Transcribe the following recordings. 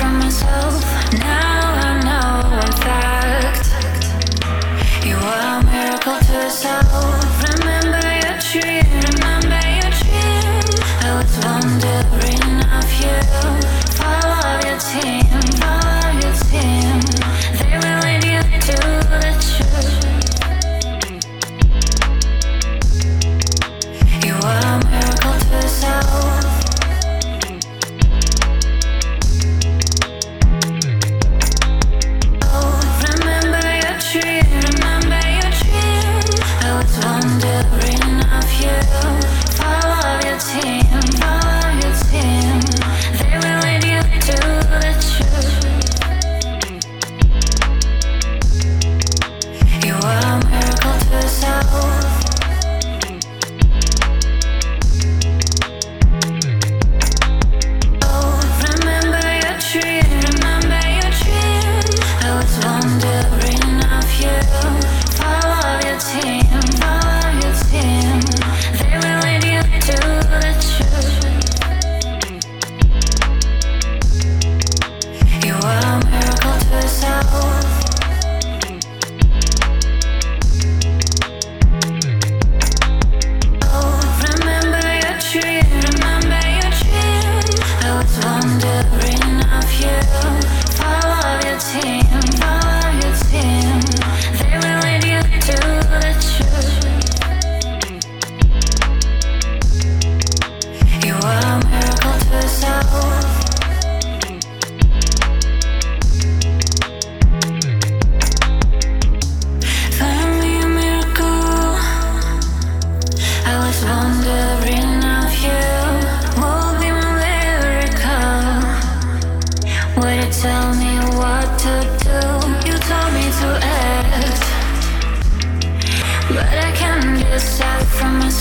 from myself. Now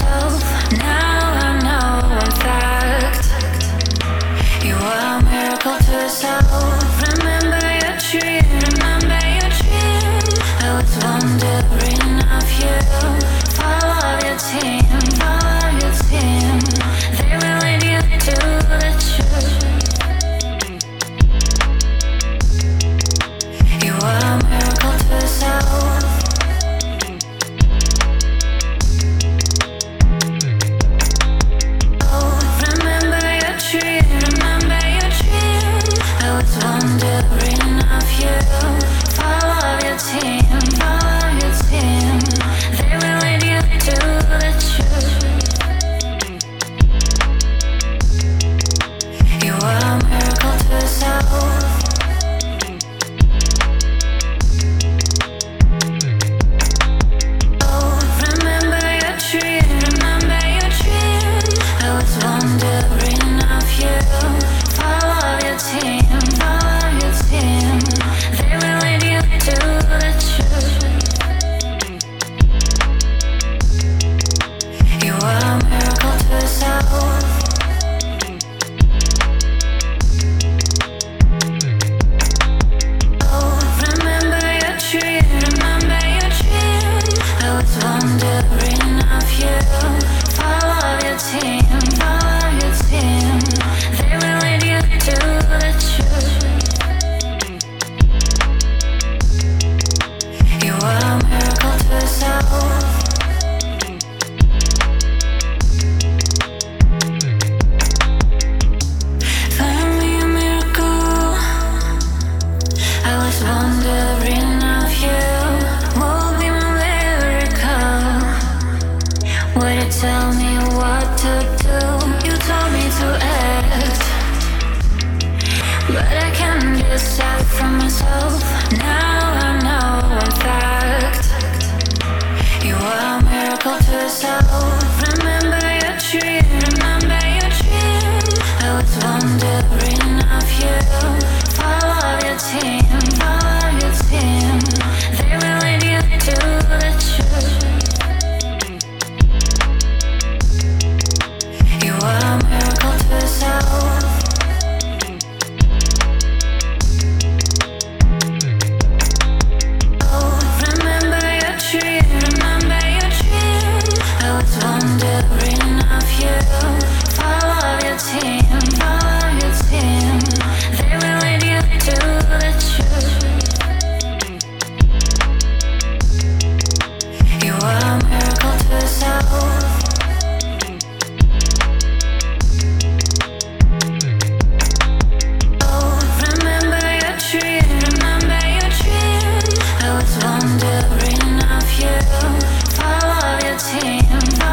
I know wondering of you. Follow your team.